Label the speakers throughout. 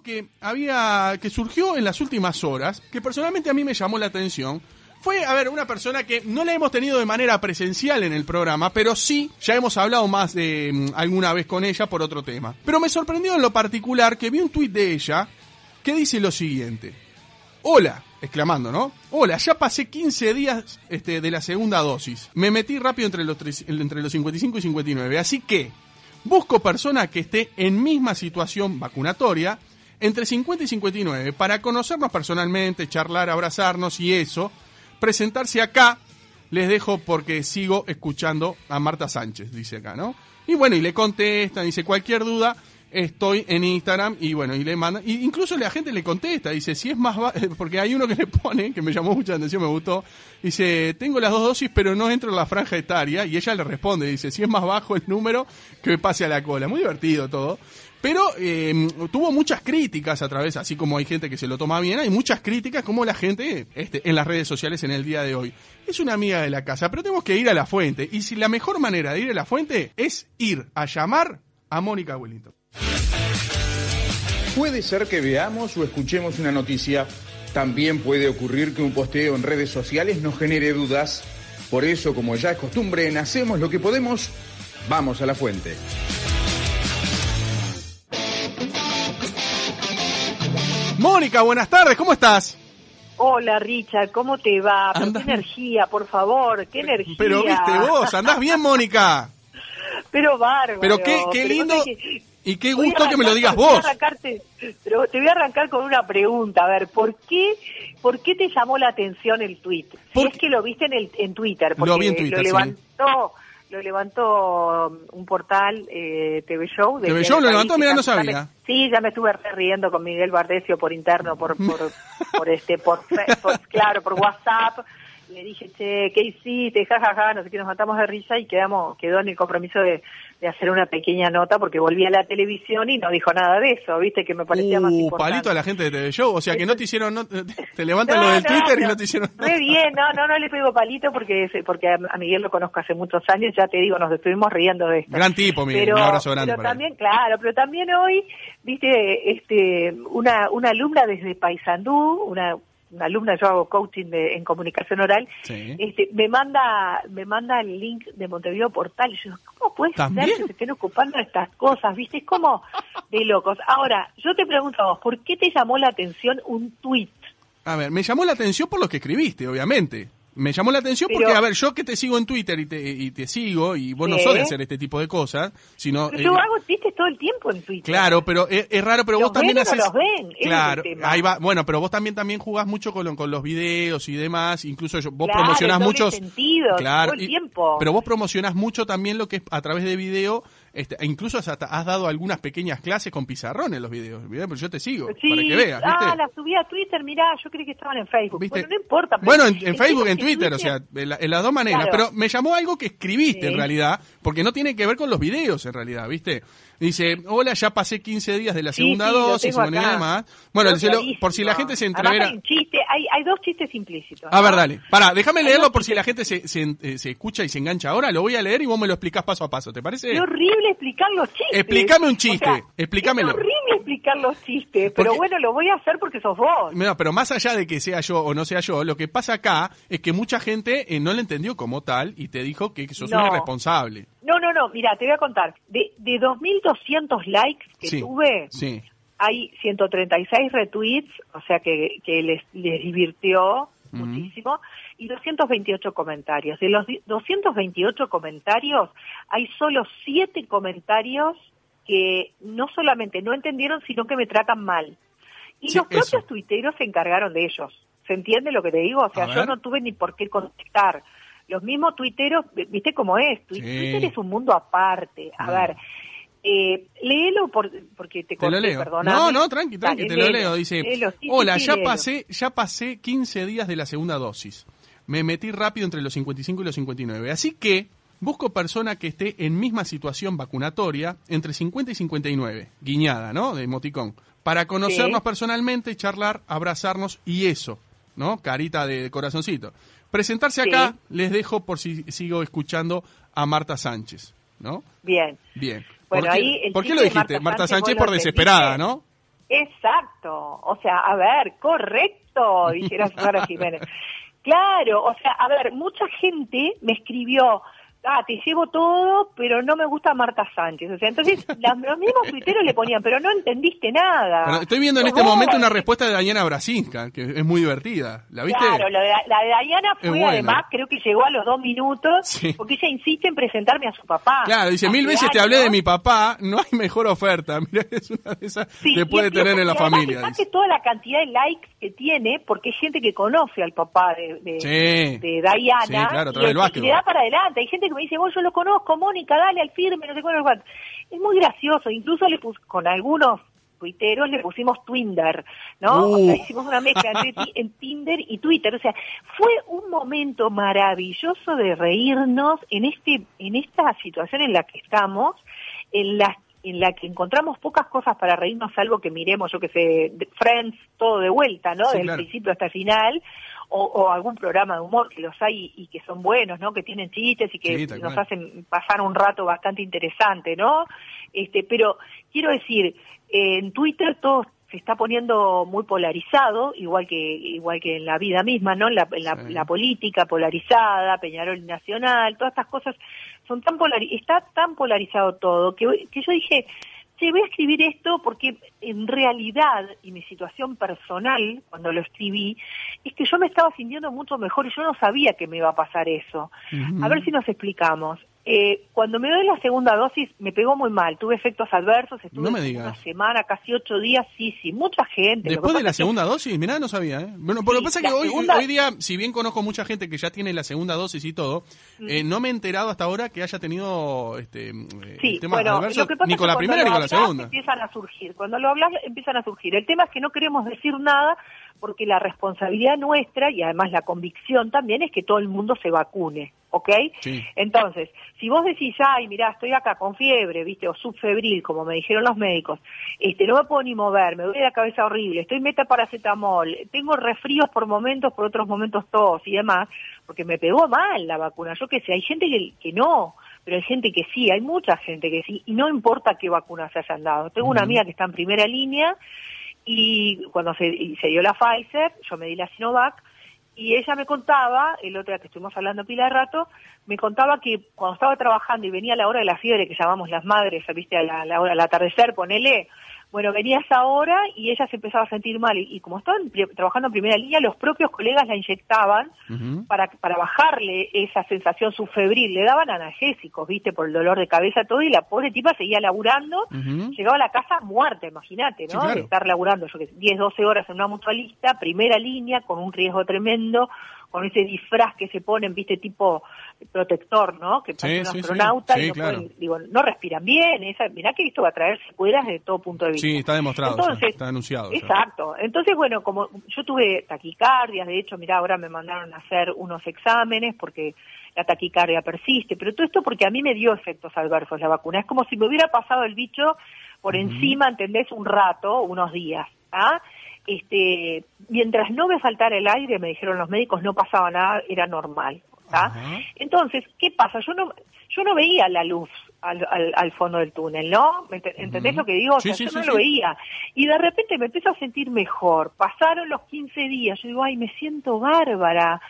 Speaker 1: que había que surgió en las últimas horas, que personalmente a mí me llamó la atención. Fue, a ver, una persona que no la hemos tenido de manera presencial en el programa, pero sí, ya hemos hablado más de mm, alguna vez con ella por otro tema. Pero me sorprendió en lo particular que vi un tuit de ella que dice lo siguiente. Hola, exclamando, ¿no? Hola, ya pasé 15 días este, de la segunda dosis. Me metí rápido entre los, entre los 55 y 59. Así que busco persona que esté en misma situación vacunatoria entre 50 y 59 para conocernos personalmente, charlar, abrazarnos y eso. Presentarse acá. Les dejo porque sigo escuchando a Marta Sánchez, dice acá, ¿no? Y bueno, y le contestan, dice cualquier duda, estoy en Instagram y bueno, y le manda, y incluso la gente le contesta, dice, si es más, porque hay uno que le pone, que me llamó mucha atención, me gustó, dice, tengo las dos dosis pero no entro en la franja etaria, y ella le responde, dice, si es más bajo el número, que me pase a la cola, muy divertido todo. Pero eh, tuvo muchas críticas a través, así como hay gente que se lo toma bien, hay muchas críticas como la gente este, en las redes sociales en el día de hoy. Es una amiga de la casa, pero tenemos que ir a la fuente. Y si la mejor manera de ir a la fuente es ir a llamar a Mónica Wellington.
Speaker 2: Puede ser que veamos o escuchemos una noticia. También puede ocurrir que un posteo en redes sociales nos genere dudas. Por eso, como ya es costumbre, en hacemos lo que podemos, vamos a la fuente.
Speaker 1: Mónica, buenas tardes, ¿cómo estás?
Speaker 3: Hola Richard, ¿cómo te va? Pero qué energía, por favor, qué energía.
Speaker 1: Pero viste vos, andás bien, Mónica.
Speaker 3: Pero bárbaro.
Speaker 1: Pero qué, qué lindo y qué gusto que me lo digas
Speaker 3: con- voy a
Speaker 1: vos.
Speaker 3: arrancarte- pero te voy a arrancar con una pregunta. A ver, ¿por qué, por qué te llamó la atención el tweet? Si es que lo viste en, el, en Twitter.
Speaker 1: Lo
Speaker 3: Porque
Speaker 1: vi en Twitter,
Speaker 3: lo
Speaker 1: sí.
Speaker 3: Lo levantó um, un portal eh, TV Show. de
Speaker 1: TV Show lo levantó, mirá, no
Speaker 3: ya me-
Speaker 1: sabía.
Speaker 3: Sí, ya me estuve riendo con Miguel Bardesio por interno, por, por, por este, por, por- claro, por WhatsApp. Le dije, che, ¿qué hiciste? Ja, ja, ja, no sé qué, nos matamos de risa y quedamos, quedó en el compromiso de, de hacer una pequeña nota porque volví a la televisión y no dijo nada de eso, viste, que me parecía más
Speaker 1: Uh,
Speaker 3: importante.
Speaker 1: palito a la gente de TV Show, o sea que no te hicieron, no- te levantan
Speaker 3: No,
Speaker 1: lo del
Speaker 3: no,
Speaker 1: Twitter y
Speaker 3: no.
Speaker 1: te hicieron
Speaker 3: Re bien, no, no, no le pego palito porque porque a Miguel lo conozco hace muchos años, ya te digo, nos estuvimos riendo de esto.
Speaker 1: Gran tipo, Miguel,
Speaker 3: pero,
Speaker 1: un abrazo grande
Speaker 3: pero
Speaker 1: él.
Speaker 3: también, claro, pero también hoy, viste, este, una, una alumna desde Paysandú, una, una alumna, yo hago coaching de- en comunicación oral,
Speaker 1: Sí.
Speaker 3: este, me manda, me manda el link de Montevideo Portal y yo, digo, ¿cómo puede
Speaker 1: ¿También?
Speaker 3: ser que se estén ocupando de estas cosas? Viste, es como de locos. Ahora, yo te pregunto a vos, ¿por qué te llamó la atención un tweet?
Speaker 1: A ver, me llamó la atención por lo que escribiste, obviamente. Me llamó la atención
Speaker 3: Pero-
Speaker 1: porque, a ver, yo que te sigo en Twitter y te, y te sigo, y vos no sos de hacer este tipo de cosas, sino...
Speaker 3: Pero
Speaker 1: eh,
Speaker 3: yo hago chistes todo el tiempo en Twitter.
Speaker 1: Claro, pero es, es raro, pero
Speaker 3: ¿Los
Speaker 1: vos también
Speaker 3: ven o
Speaker 1: haces...
Speaker 3: los ven? Es
Speaker 1: Claro, ahí va. Bueno, pero vos también también jugás mucho con, lo- con los videos y demás. Incluso yo- vos
Speaker 3: Claro,
Speaker 1: promocionás muchos...
Speaker 3: sentido, todo el
Speaker 1: y-
Speaker 3: tiempo.
Speaker 1: Pero vos promocionás mucho también lo que es a través de video. Este, e incluso has, hasta- has dado algunas pequeñas clases con pizarrón en los videos. Mirá, Pero yo te sigo,
Speaker 3: Sí,
Speaker 1: para que veas, ¿viste?
Speaker 3: ah, la subí a Twitter, mirá, yo creí que estaban en Facebook.
Speaker 1: ¿Viste?
Speaker 3: Bueno, no importa.
Speaker 1: Bueno, en, Facebook, en Twitter, o sea, en, la- en las dos maneras.
Speaker 3: Claro.
Speaker 1: Pero me llamó algo que escribiste en realidad, porque no tiene que ver con los videos en realidad, ¿viste? Dice, hola, ya pasé 15 días de la
Speaker 3: Sí,
Speaker 1: segunda
Speaker 3: sí, lo
Speaker 1: dosis,
Speaker 3: acá.
Speaker 1: demás. Bueno, lo- por si la gente se
Speaker 3: Además,
Speaker 1: entrevera.
Speaker 3: hay, un chiste, hay, hay dos chistes implícitos.
Speaker 1: A
Speaker 3: ¿no?
Speaker 1: ver, dale. Pará, déjame leerlo por si la gente se, se, eh, se escucha y se engancha ahora. Lo voy a leer y vos me lo explicás paso a paso, ¿te parece?
Speaker 3: Qué horrible explicar los chistes.
Speaker 1: Explícame un chiste,
Speaker 3: O sea,
Speaker 1: explícamelo.
Speaker 3: Es horrible explicar los chistes, pero
Speaker 1: Porque-
Speaker 3: bueno, lo voy a hacer porque sos vos.
Speaker 1: No, pero más allá de que sea yo o no sea yo, lo que pasa acá es que mucha gente eh, no lo entendió como tal y te dijo que, sos un
Speaker 3: No.
Speaker 1: irresponsable.
Speaker 3: No, no, no, mira, te voy a contar. De, de 2.200 likes que
Speaker 1: Sí,
Speaker 3: tuve,
Speaker 1: sí.
Speaker 3: hay 136 retweets, o sea que, que les, les divirtió muchísimo, y 228 comentarios. De los di- 228 comentarios, hay solo 7 comentarios que no solamente no entendieron, sino que me tratan mal. Y
Speaker 1: Sí,
Speaker 3: los propios
Speaker 1: eso.
Speaker 3: tuiteros se encargaron de ellos. ¿Se entiende lo que te digo? O sea, yo no tuve ni por qué contestar. Los mismos tuiteros, viste cómo es,
Speaker 1: Sí.
Speaker 3: Twitter es un mundo aparte. A ver, eh, léelo por, porque te
Speaker 1: Te lo leo.
Speaker 3: perdóname.
Speaker 1: No, no, tranqui, tranqui,
Speaker 3: Dale,
Speaker 1: te lo leo. Dice,
Speaker 3: léelo, sí, sí,
Speaker 1: hola,
Speaker 3: sí,
Speaker 1: ya
Speaker 3: léelo.
Speaker 1: pasé, ya pasé 15 días de la segunda dosis. Me metí rápido entre los 55 y los 59. Así que busco persona que esté en misma situación vacunatoria entre 50 y 59. Guiñada, ¿no? De emoticón. Para conocernos
Speaker 3: Sí. personalmente,
Speaker 1: charlar, abrazarnos y eso, ¿no? Carita de corazoncito. Presentarse
Speaker 3: Sí.
Speaker 1: acá, les dejo por si sigo escuchando a Marta Sánchez, ¿no?
Speaker 3: Bien.
Speaker 1: Bien.
Speaker 3: Bueno,
Speaker 1: ¿Por qué,
Speaker 3: ahí el
Speaker 1: ¿por qué
Speaker 3: chiste
Speaker 1: lo dijiste?
Speaker 3: Marta
Speaker 1: Marta
Speaker 3: Sánchez,
Speaker 1: por desesperada. ¿no?
Speaker 3: Exacto. O sea, a ver, correcto, dijera Susana Jiménez. Claro, o sea, a ver, mucha gente me escribió, ah, te llevo todo, pero no me gusta Marta Sánchez. O sea, entonces los mismos criterios le ponían, pero no entendiste nada.
Speaker 1: estoy viendo en este momento una respuesta de Dayana Brasinska, que es muy divertida. ¿La viste?
Speaker 3: Claro, la de, la de Dayana fue además, creo que llegó a los dos minutos, porque ella insiste en presentarme a su papá.
Speaker 1: Claro, dice, mil veces te hablé de mi papá, no hay mejor oferta. Mira, es una de esas que puede tener en la familia.
Speaker 3: Que toda la cantidad de likes que tiene, porque hay gente que conoce al papá de, de, de Dayana,
Speaker 1: claro,
Speaker 3: y, le da para adelante. Hay gente me dice, vos yo lo conozco, Mónica, dale al firme, no sé cuál, cuál. Es muy gracioso, incluso le pus, con algunos tuiteros le pusimos Twinder, ¿no? O sea, uh. hicimos una mezcla entre en Tinder y Twitter, o sea, fue un momento maravilloso de reírnos en este en esta situación en la que estamos, en la en la que encontramos pocas cosas para reírnos, salvo que miremos, yo que sé, Friends todo de vuelta, ¿no? Del principio hasta el final, o, algún programa de humor que los hay y, que son buenos, ¿no? Que tienen chistes y que nos hacen pasar un rato bastante interesante, ¿no? Este, pero quiero decir, en Twitter todo se está poniendo muy polarizado, igual que igual que en la vida misma, ¿no? La, la, política polarizada, Peñarol Nacional, todas estas cosas son tan está tan polarizado todo que, que yo dije, voy a escribir esto porque en realidad, y mi situación personal, cuando lo escribí, es que yo me estaba sintiendo mucho mejor y yo no sabía que me iba a pasar eso. A ver si nos explicamos. Eh, cuando me doy la segunda dosis me pegó muy mal, tuve efectos adversos, estuve una semana, casi ocho días, sí, sí, mucha gente.
Speaker 1: Después de la segunda dosis, mirá, no sabía, ¿eh? Bueno, pero lo que pasa es que hoy, hoy día, si bien conozco mucha gente que ya tiene la segunda dosis y todo, mm. eh, no me he enterado hasta ahora que haya tenido este,
Speaker 3: eh, temas adversos
Speaker 1: ni con la primera ni con la segunda.
Speaker 3: Empiezan a surgir, cuando lo hablas empiezan a surgir. El tema es que no queremos decir nada porque la responsabilidad nuestra y además la convicción también es que todo el mundo se vacune, ¿ok? Entonces, si vos decís, ay, mirá, estoy acá con fiebre, viste, o subfebril, como me dijeron los médicos, este, no me puedo ni mover, me duele la cabeza horrible, estoy meta paracetamol, tengo resfríos por momentos, por otros momentos tos y demás, porque me pegó mal la vacuna, yo qué sé, hay gente que, que no, pero hay gente que sí, hay mucha gente que sí, y no importa qué vacunas se hayan dado. Tengo una amiga que está en primera línea, y cuando se, se dio la Pfizer, yo me di la Sinovac, y ella me contaba, el otro día que estuvimos hablando pila de rato, me contaba que cuando estaba trabajando y venía la hora de la fiebre, que llamamos las madres, viste, a la, la hora del atardecer, ponele, bueno, venía esa hora y ella se empezaba a sentir mal. Y, como estaban trabajando en primera línea, los propios colegas la inyectaban para, para bajarle esa sensación subfebril. Le daban analgésicos, viste, por el dolor de cabeza, todo. Y la pobre tipa seguía laburando. Llegaba a la casa muerta, imagínate, ¿no? De estar laburando, yo que 10, 12 horas en una mutualista, primera línea, con un riesgo tremendo con ese disfraz que se ponen, viste, tipo protector, ¿no? Que parece un astronauta y no, digo, no respiran bien. Esa, mirá que esto va a traer secuelas de todo punto de vista.
Speaker 1: Sí, está demostrado, está denunciado.
Speaker 3: Exacto. Entonces, bueno, como yo tuve taquicardias, de hecho, mirá, ahora me mandaron a hacer unos exámenes porque la taquicardia persiste, pero todo esto porque a mí me dio efectos adversos la vacuna. Es como si me hubiera pasado el bicho por encima, ¿entendés? Un rato, unos días. ¿ah? Este, mientras no me faltara el aire, me dijeron los médicos, no pasaba nada, era normal. Entonces, ¿qué pasa? Yo no, yo no veía la luz al, al, fondo del túnel, ¿no? ¿Entendés lo que digo? yo no lo veía. Y de repente me empiezo a sentir mejor. Pasaron los 15 días. Yo digo, ay, me siento bárbara.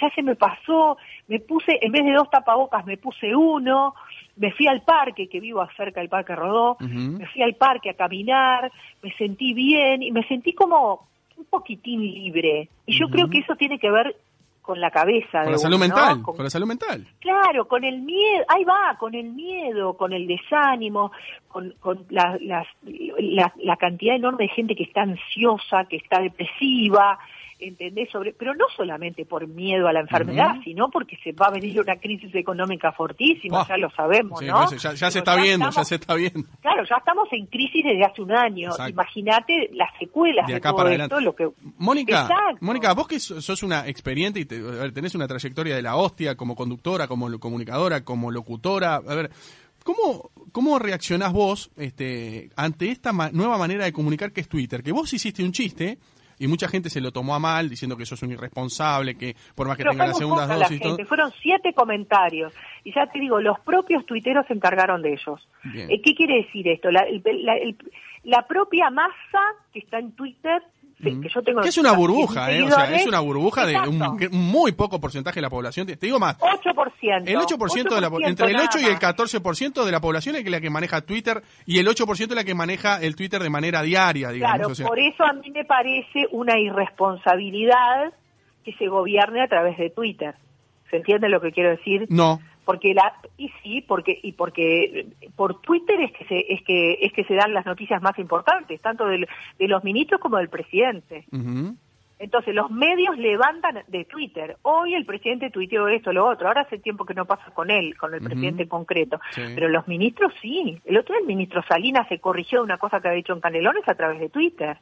Speaker 3: Ya se me pasó. Me puse, en vez de dos tapabocas, me puse uno me fui al parque, que vivo cerca del Parque Rodó, me fui al parque a caminar, me sentí bien y me sentí como un poquitín libre. Y yo creo que eso tiene que ver con la cabeza.
Speaker 1: Con la salud mental, con, la salud mental.
Speaker 3: Claro, con el miedo, ahí va, con el miedo, con el desánimo, con, con la, la cantidad enorme de gente que está ansiosa, que está depresiva, ¿entendés? Sobre, pero no solamente por miedo a la enfermedad, sino porque se va a venir una crisis económica fortísima, ya lo sabemos, ¿no?
Speaker 1: Pues, ya, se está viendo, ya, se está viendo.
Speaker 3: Claro, ya estamos en crisis desde hace un año. Imagínate las secuelas de, acá todo esto, lo que...
Speaker 1: Mónica, Mónica, vos que sos una experiente y tenés una trayectoria de la hostia como conductora, como comunicadora, como locutora, a ver... ¿Cómo, ¿Cómo reaccionás vos este, ante esta nueva manera de comunicar que es Twitter? Que vos hiciste un chiste y mucha gente se lo tomó a mal diciendo que eso es un irresponsable, que por más que tenga la segunda dosis.
Speaker 3: todo... Fueron siete comentarios y ya te digo, los propios tuiteros se encargaron de ellos. Eh, ¿Qué quiere decir esto? La, la propia masa que está en Twitter, sí, que yo tengo...
Speaker 1: Que es una burbuja, ¿eh? O sea, es una burbuja de un muy poco porcentaje de la población. Te digo más,
Speaker 3: 8%.
Speaker 1: el 8% de la entre el
Speaker 3: nada
Speaker 1: 8 y el
Speaker 3: más.
Speaker 1: 14% de la población es la que maneja Twitter y el 8% es la que maneja el Twitter de manera diaria, digamos.
Speaker 3: Claro,
Speaker 1: o sea.
Speaker 3: por eso a mí me parece una irresponsabilidad que se gobierne a través de Twitter. ¿Se entiende lo que quiero decir?
Speaker 1: No.
Speaker 3: Porque la y sí, porque y porque por Twitter es que se es que es que se dan las noticias más importantes, tanto del- de los ministros como del presidente. Entonces los medios levantan de Twitter. Hoy el presidente tuiteó esto, lo otro. Ahora hace tiempo que no pasa con él, con el presidente en concreto.
Speaker 1: Sí.
Speaker 3: Pero los ministros sí. El otro día el ministro Salinas se corrigió de una cosa que había dicho en Canelones a través de Twitter.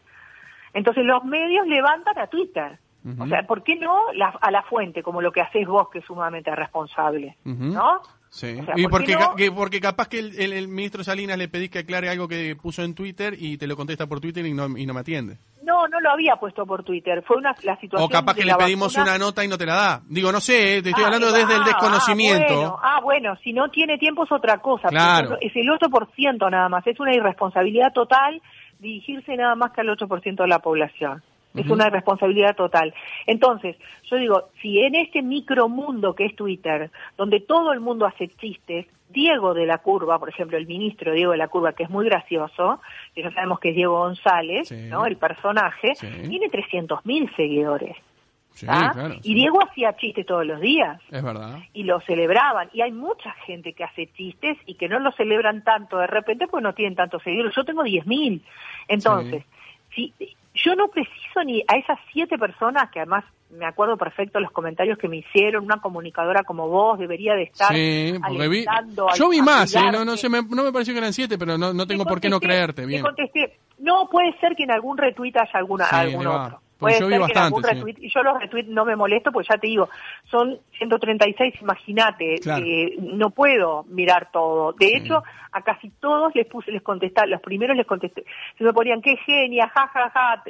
Speaker 3: Entonces los medios levantan a Twitter. O sea, ¿por qué no la- a la fuente, como lo que haces vos, que es sumamente responsable? ¿No?
Speaker 1: Sí.
Speaker 3: O sea,
Speaker 1: y
Speaker 3: ¿por
Speaker 1: porque,
Speaker 3: qué
Speaker 1: ca-
Speaker 3: no?
Speaker 1: que- porque capaz que el, el- el ministro Salinas le pedís que aclare algo que puso en Twitter y te lo contesta por Twitter y no, y no me atiende.
Speaker 3: No, no lo había puesto por Twitter. Fue una la situación
Speaker 1: O capaz que le pedimos
Speaker 3: vacuna.
Speaker 1: una nota y no te la da. Digo, no sé, eh, te estoy
Speaker 3: Ah,
Speaker 1: hablando
Speaker 3: ah,
Speaker 1: desde el
Speaker 3: ah,
Speaker 1: desconocimiento.
Speaker 3: bueno, Ah bueno, si no tiene tiempo es otra cosa.
Speaker 1: Claro.
Speaker 3: Es el 8% nada más. Es una irresponsabilidad total dirigirse nada más que al 8% de la población. Es una irresponsabilidad total. Entonces, yo digo, si en este micromundo que es Twitter, donde todo el mundo hace chistes, Diego de la Curva, por ejemplo, el ministro Diego de la Curva, que es muy gracioso, que ya sabemos que es Diego González,
Speaker 1: Sí.
Speaker 3: ¿no? El personaje,
Speaker 1: Sí.
Speaker 3: tiene 300.000 seguidores.
Speaker 1: Sí, claro.
Speaker 3: y. Diego hacía chistes todos los días
Speaker 1: Es verdad.
Speaker 3: y lo celebraban. Y hay mucha gente que hace chistes y que no lo celebran tanto de repente porque no tienen tantos seguidores. Yo tengo 10.000. Entonces, si yo no preciso ni a esas siete personas, que además me acuerdo perfecto los comentarios que me hicieron, una comunicadora como vos debería de estar
Speaker 1: Sí, vi, yo vi más, eh, no, no, se me, no me pareció que eran siete, pero no, no tengo por qué no creerte. Bien.
Speaker 3: contesté, no puede ser que en algún retweet haya alguna,
Speaker 1: Sí,
Speaker 3: algún otro.
Speaker 1: Porque
Speaker 3: Puede
Speaker 1: yo vi
Speaker 3: ser que en algún
Speaker 1: sí.
Speaker 3: retweet, y yo los retweets no me molesto, pues ya te digo, son 136, imagínate,
Speaker 1: Claro.
Speaker 3: eh, no puedo mirar todo. De hecho, a casi todos les puse, les contestar, los primeros les contesté, se me ponían, qué genia, ja, ja, ja,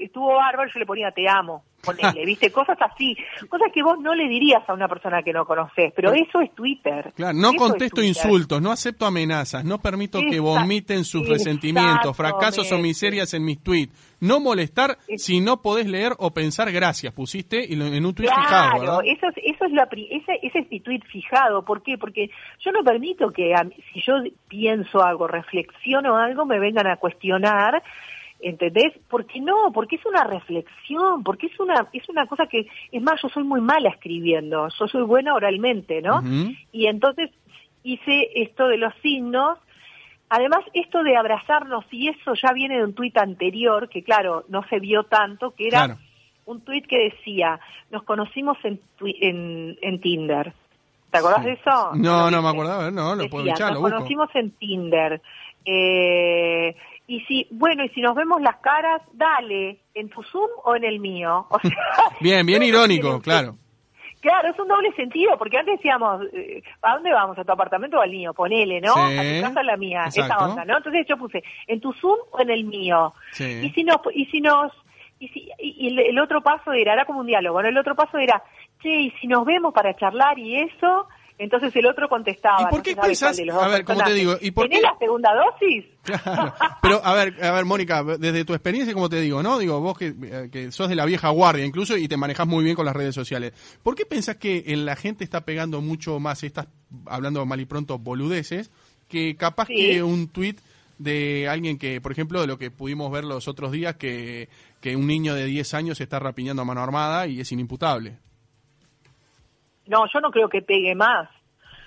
Speaker 3: estuvo bárbaro, yo le ponía, te amo, ponele, viste, cosas así, cosas que vos no le dirías a una persona que no conoces, pero eso es Twitter.
Speaker 1: Claro, no
Speaker 3: Eso
Speaker 1: contesto insultos, no acepto amenazas, no permito que vomiten sus resentimientos, fracasos o miserias en mis tweets. No molestar
Speaker 3: Es-
Speaker 1: si no podés leer o pensar gracias, pusiste y lo- en un tweet
Speaker 3: Claro,
Speaker 1: fijado, ¿verdad?
Speaker 3: eso es, eso es la, ese, ese es mi tweet fijado. ¿Por qué? Porque yo no permito que a si yo pienso algo, reflexiono algo, me vengan a cuestionar. ¿Entendés? Porque no, porque es una reflexión, porque es una es una cosa que es más yo soy muy mala escribiendo, yo soy buena oralmente, ¿no? Y entonces hice esto de los signos Además, esto de abrazarnos, y eso ya viene de un tuit anterior, que claro, no se vio tanto, que era
Speaker 1: Claro.
Speaker 3: un tuit que decía, nos conocimos en, en, en Tinder. ¿Te acordás
Speaker 1: Sí.
Speaker 3: de eso?
Speaker 1: No,
Speaker 3: ¿Lo
Speaker 1: no me
Speaker 3: viste?
Speaker 1: acuerdo, a ver, no, lo puedo
Speaker 3: Decía,
Speaker 1: echar, lo
Speaker 3: nos
Speaker 1: busco.
Speaker 3: conocimos en Tinder. Eh, y si, bueno, y si nos vemos las caras, dale, en tu Zoom o en el mío. O sea,
Speaker 1: Bien, bien irónico, claro.
Speaker 3: Claro, es un doble sentido, porque antes decíamos, eh, ¿a dónde vamos? ¿A tu apartamento o al mío? Ponele, ¿no?
Speaker 1: Sí,
Speaker 3: a tu casa o a la mía, esa onda, ¿no? Entonces yo puse, ¿en tu Zoom o en el mío?
Speaker 1: Sí.
Speaker 3: Y si nos, y si nos, y, si, y y el, otro paso era, era como un diálogo, bueno, el otro paso era, che, y si nos vemos para charlar y eso, entonces el otro contestaba.
Speaker 1: ¿Y por
Speaker 3: no
Speaker 1: qué
Speaker 3: sabe
Speaker 1: pensás- a ver, como te digo, ¿y por
Speaker 3: ¿tenés
Speaker 1: qué-
Speaker 3: la segunda dosis?
Speaker 1: Claro. Pero, a ver, a ver, Mónica, desde tu experiencia, como te digo, ¿no? Digo, vos que, eh, que sos de la vieja guardia incluso y te manejás muy bien con las redes sociales. ¿Por qué pensás que en la gente está pegando mucho más estas, hablando mal y pronto, boludeces, que capaz
Speaker 3: Sí.
Speaker 1: que un tuit de alguien que, por ejemplo, de lo que pudimos ver los otros días, que, que un niño de 10 años se está rapiñando a mano armada y es inimputable?
Speaker 3: No, yo no creo que pegue más.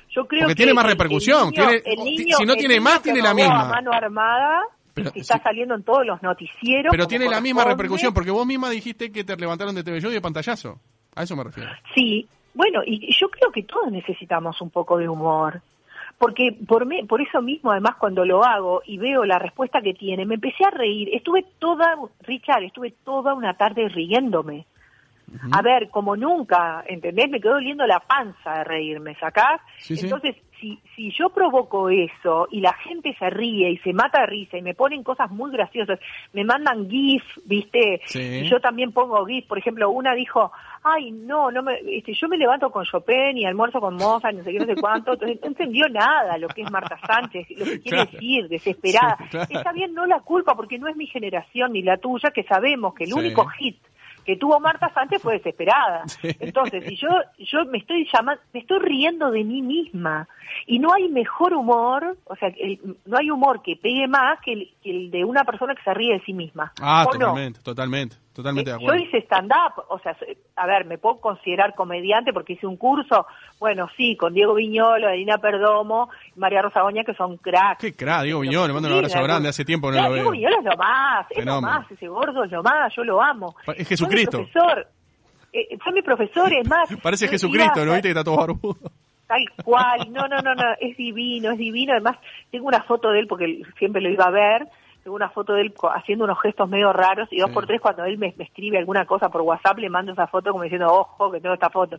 Speaker 3: Yo creo
Speaker 1: Porque
Speaker 3: que
Speaker 1: tiene más repercusión,
Speaker 3: el niño-
Speaker 1: tiene-
Speaker 3: el
Speaker 1: si no
Speaker 3: el
Speaker 1: tiene
Speaker 3: niño
Speaker 1: más, tiene la
Speaker 3: robó a
Speaker 1: misma.
Speaker 3: mano armada,
Speaker 1: Pero
Speaker 3: que está
Speaker 1: sí.
Speaker 3: saliendo en todos los noticieros.
Speaker 1: Pero tiene la misma repercusión, porque vos misma dijiste que te levantaron de TV Show y de pantallazo. A eso me refiero.
Speaker 3: Sí, bueno, y yo creo que todos necesitamos un poco de humor. Porque por, me- por eso mismo, además, cuando lo hago y veo la respuesta que tiene, me empecé a reír. Estuve toda, Richard, estuve toda una tarde riéndome. A ver, como nunca, ¿entendés? Me quedó doliendo la panza de reírme, ¿sacás?
Speaker 1: Sí, sí.
Speaker 3: Si, si yo provoco eso y la gente se ríe y se mata de risa y me ponen cosas muy graciosas, me mandan GIF, ¿viste?
Speaker 1: Sí.
Speaker 3: Y yo también pongo GIF, por ejemplo, una dijo, ay, no, no me, este, yo me levanto con Chopin y almuerzo con Mozart, no sé qué, no sé cuánto, entonces no entendió nada lo que es Marta Sánchez, lo que quiere
Speaker 1: Claro.
Speaker 3: decir, desesperada.
Speaker 1: Sí, claro.
Speaker 3: Está bien, no la culpa, porque no es mi generación ni la tuya, que sabemos que el
Speaker 1: Sí.
Speaker 3: único hit que tuvo Marta Sánchez fue desesperada. Entonces, si yo yo me estoy llamando, me estoy riendo de mí misma y no hay mejor humor, o sea, el- no hay humor que pegue más que el, que el de una persona que se ríe de sí misma.
Speaker 1: Ah,
Speaker 3: ¿O no?
Speaker 1: totalmente, totalmente, totalmente de
Speaker 3: Eh, Yo hice stand-up, o sea, a ver, me puedo considerar comediante porque hice un curso, bueno, sí, con Diego Viñolo, Elina Perdomo, María Rosa Goña, que son cracks.
Speaker 1: Qué crack, Diego Viñolo, le mando un abrazo
Speaker 3: de
Speaker 1: grande, hace tiempo no
Speaker 3: Claro,
Speaker 1: lo
Speaker 3: Diego
Speaker 1: veo.
Speaker 3: Viñolo es lo más, es lo más, ese gordo es lo más, yo lo amo.
Speaker 1: Es Jesucristo.
Speaker 3: Fue mi profesor, eh, fue mi profesor, es más.
Speaker 1: Parece Jesucristo, ¿no viste que está todo barbudo?
Speaker 3: Tal cual, no, no, no, no, es divino, es divino. Además, tengo una foto de él porque siempre lo iba a ver. Tengo una foto de él haciendo unos gestos medio raros y dos
Speaker 1: Sí.
Speaker 3: por tres cuando él me, me escribe alguna cosa por WhatsApp le mando esa foto como diciendo, ojo, que tengo esta foto.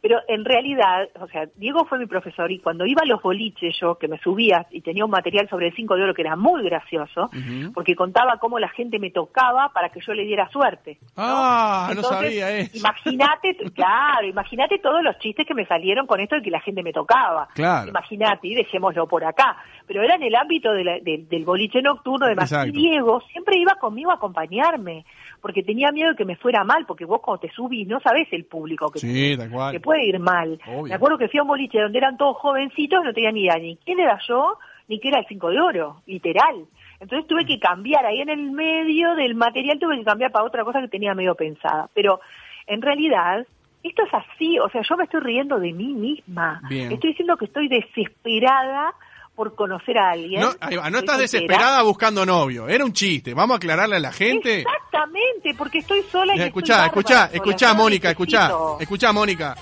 Speaker 3: Pero en realidad, o sea, Diego fue mi profesor y cuando iba a los boliches yo, que me subía y tenía un material sobre el 5 de oro que era muy gracioso, porque contaba cómo la gente me tocaba para que yo le diera suerte. ¿no?
Speaker 1: Ah, no
Speaker 3: Entonces,
Speaker 1: sabía eso.
Speaker 3: Imagínate, claro, imagínate todos los chistes que me salieron con esto de que la gente me tocaba.
Speaker 1: Claro.
Speaker 3: Imagínate, y dejémoslo por acá. Pero era en el ámbito de la- de- del boliche nocturno, de
Speaker 1: Exacto.
Speaker 3: y Diego siempre iba conmigo a acompañarme, porque tenía miedo de que me fuera mal, porque vos cuando te subís no sabés el público que
Speaker 1: Sí,
Speaker 3: te puede ir mal.
Speaker 1: Obvio.
Speaker 3: Me acuerdo que fui a un boliche donde eran todos jovencitos, no tenía ni idea ni quién era yo, ni qué era el 5 de oro, literal. Entonces tuve que cambiar ahí en el medio del material, tuve que cambiar para otra cosa que tenía medio pensada. Pero en realidad, esto es así, o sea, yo me estoy riendo de mí misma.
Speaker 1: Bien.
Speaker 3: Estoy diciendo que estoy desesperada por conocer a alguien.
Speaker 1: No, va, estás desesperada buscando novio. Era un chiste. Vamos a aclararle a la gente.
Speaker 3: Exactamente, porque estoy sola y
Speaker 1: Mira,
Speaker 3: estoy
Speaker 1: escuchá, escuchá, escuchá, Mónica, escuchá. Escuchá, Mónica.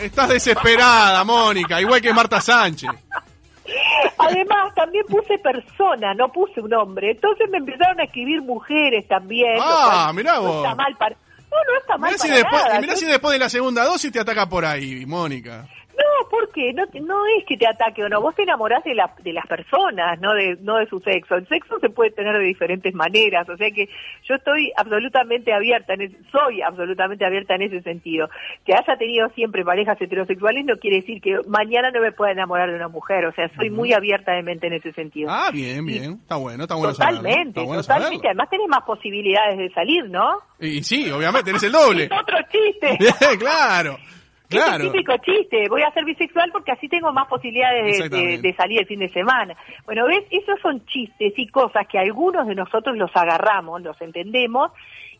Speaker 1: Estás desesperada, Mónica, igual que Marta Sánchez.
Speaker 3: Además, también puse persona, no puse un hombre. Entonces me empezaron a escribir mujeres también.
Speaker 1: Ah, mirá
Speaker 3: no
Speaker 1: vos.
Speaker 3: está mal para... No, no está mal
Speaker 1: Mirá si,
Speaker 3: para
Speaker 1: después,
Speaker 3: nada.
Speaker 1: mirá si después de la segunda dosis te ataca por ahí, Mónica.
Speaker 3: Porque no, no es que te ataque o no. Vos te enamorás de, la, de las personas, no de, no de su sexo. El sexo se puede tener de diferentes maneras. O sea que yo estoy absolutamente abierta, en soy absolutamente abierta en ese sentido. Que haya tenido siempre parejas heterosexuales no quiere decir que mañana no me pueda enamorar de una mujer. O sea, soy muy abierta de mente en ese sentido.
Speaker 1: Ah, bien, bien. Está bueno, está bueno saberlo.
Speaker 3: Totalmente,
Speaker 1: Está bueno
Speaker 3: totalmente.
Speaker 1: saberlo.
Speaker 3: Además tenés más posibilidades de salir, ¿no?
Speaker 1: Y sí, obviamente, tenés el doble.
Speaker 3: Es otro chiste.
Speaker 1: Bien, claro.
Speaker 3: Es el típico chiste, voy a ser bisexual porque así tengo más posibilidades de- de,
Speaker 1: Exactamente.
Speaker 3: de salir el fin de semana. Bueno, ¿ves? Esos son chistes y cosas que algunos de nosotros los agarramos, los entendemos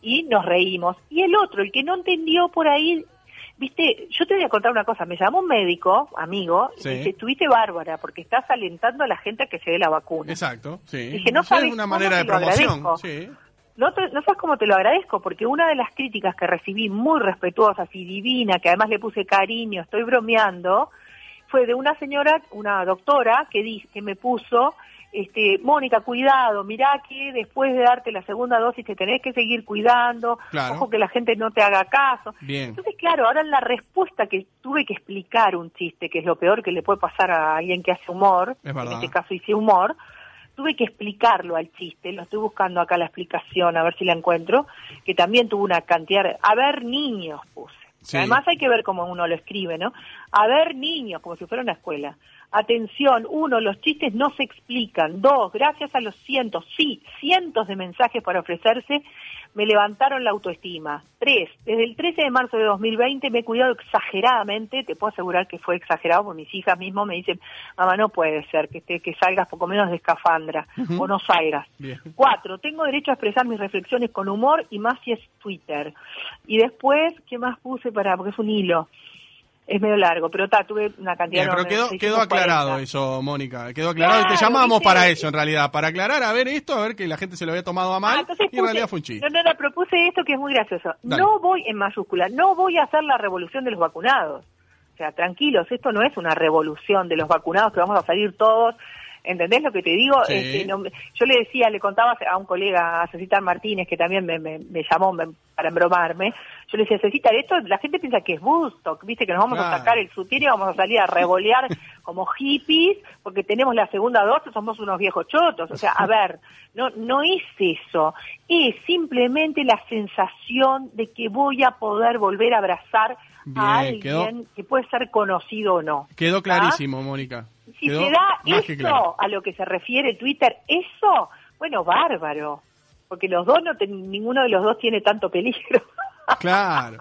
Speaker 3: y nos reímos. Y el otro, el que no entendió por ahí, viste, yo te voy a contar una cosa, me llamó un médico, amigo,
Speaker 1: Sí.
Speaker 3: y dice, estuviste bárbara porque estás alentando a la gente a que se dé la vacuna.
Speaker 1: Exacto, sí.
Speaker 3: Dije, no sabes
Speaker 1: es una manera de promoción. Sí.
Speaker 3: No, te- no sabes cómo te lo agradezco, porque una de las críticas que recibí muy respetuosas y divina, que además le puse cariño, estoy bromeando, fue de una señora, una doctora, que, di- que me puso, este, Mónica, cuidado, mirá que después de darte la segunda dosis te tenés que seguir cuidando,
Speaker 1: Claro.
Speaker 3: ojo que la gente no te haga caso.
Speaker 1: Bien.
Speaker 3: Entonces, claro, ahora en la respuesta que tuve que explicar un chiste, que es lo peor que le puede pasar a alguien que hace humor, en este caso hice humor, tuve que explicarlo al chiste, lo estoy buscando acá la explicación, a ver si la encuentro, que también tuvo una cantidad, de- a ver niños puse.
Speaker 1: Sí.
Speaker 3: Además hay que ver cómo uno lo escribe, ¿no? A ver niños, como si fuera una escuela. Atención, uno, los chistes no se explican. Dos, gracias a los cientos, sí, cientos de mensajes para ofrecerse, me levantaron la autoestima. Tres, desde el 13 de marzo de 2020 me he cuidado exageradamente, te puedo asegurar que fue exagerado, porque mis hijas mismo me dicen, mamá, no puede ser que, te- que salgas poco menos de escafandra, o no salgas.
Speaker 1: Bien.
Speaker 3: Cuatro, tengo derecho a expresar mis reflexiones con humor y más si es Twitter. Y después, ¿qué más puse para, porque es un hilo? Es medio largo, pero ta, tuve una cantidad
Speaker 1: Bien, pero quedó, quedó
Speaker 3: 640.
Speaker 1: aclarado eso, Mónica. Quedó aclarado y te llamamos
Speaker 3: ¿viste?
Speaker 1: para eso, en realidad. Para aclarar, a ver esto, a ver que la gente se lo había tomado a mal.
Speaker 3: Ah, entonces
Speaker 1: y en realidad fue un chiste.
Speaker 3: No, no, no, propuse esto que es muy gracioso.
Speaker 1: Dale.
Speaker 3: No voy en mayúscula, no voy a hacer la revolución de los vacunados. O sea, tranquilos, esto no es una revolución de los vacunados que vamos a salir todos. ¿Entendés lo que te digo?
Speaker 1: Sí.
Speaker 3: Este, no, yo le decía, le contaba a un colega, a Cecitar Martínez, que también me, me- me llamó me- para embromarme, Yo le decía, Cecita, esto la gente piensa que es Woodstock, viste, que nos vamos a sacar el sutién y vamos a salir a revolear como hippies porque tenemos la segunda dosis, somos unos viejos chotos. O sea, a ver, no, no es eso. Es simplemente la sensación de que voy a poder volver a abrazar
Speaker 1: Bien,
Speaker 3: a alguien
Speaker 1: quedó-
Speaker 3: que puede ser conocido o no.
Speaker 1: Quedó
Speaker 3: ¿Ah?
Speaker 1: clarísimo, Mónica.
Speaker 3: Si
Speaker 1: Quedó
Speaker 3: se da eso
Speaker 1: claro.
Speaker 3: a lo que se refiere Twitter, eso, bueno, bárbaro. Porque los dos, no ten- ninguno de los dos tiene tanto peligro.
Speaker 1: Claro.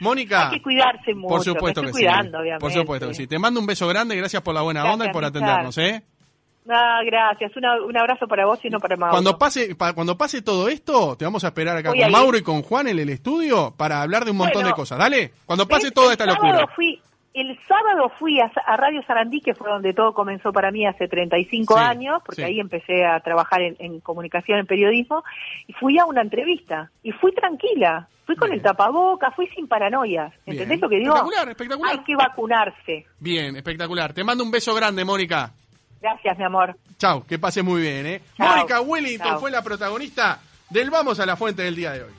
Speaker 1: Mónica.
Speaker 3: Hay que cuidarse mucho.
Speaker 1: Por supuesto
Speaker 3: me
Speaker 1: que
Speaker 3: cuidando,
Speaker 1: sí.
Speaker 3: obviamente.
Speaker 1: Por supuesto que sí. Te mando un beso grande, gracias por la buena
Speaker 3: Gracias,
Speaker 1: onda y por atendernos, ¿eh?
Speaker 3: Ah, gracias. Una- un abrazo para vos y uno para Mauro.
Speaker 1: Cuando pase, pa- cuando pase todo esto, te vamos a esperar acá
Speaker 3: Voy
Speaker 1: con. Mauro y con Juan en el estudio para hablar de un montón
Speaker 3: Bueno,
Speaker 1: de cosas. Dale, cuando pase toda esta locura.
Speaker 3: Fui, el sábado fui a, a Radio Sarandí, que fue donde todo comenzó para mí hace 35
Speaker 1: Sí,
Speaker 3: años, porque
Speaker 1: sí.
Speaker 3: ahí empecé a trabajar en, en comunicación, en periodismo, y fui a una entrevista. Y fui tranquila, fui con
Speaker 1: Bien.
Speaker 3: el tapaboca, fui sin paranoias.
Speaker 1: Bien.
Speaker 3: ¿Entendés lo que digo?
Speaker 1: Espectacular, espectacular.
Speaker 3: Hay que vacunarse.
Speaker 1: Bien, espectacular. Te mando un beso grande, Mónica.
Speaker 3: Gracias, mi amor.
Speaker 1: Chau, que pase muy bien, ¿eh?
Speaker 3: Chau.
Speaker 1: Mónica Wellington
Speaker 3: Chau.
Speaker 1: fue la protagonista del Vamos a la Fuente del día de hoy.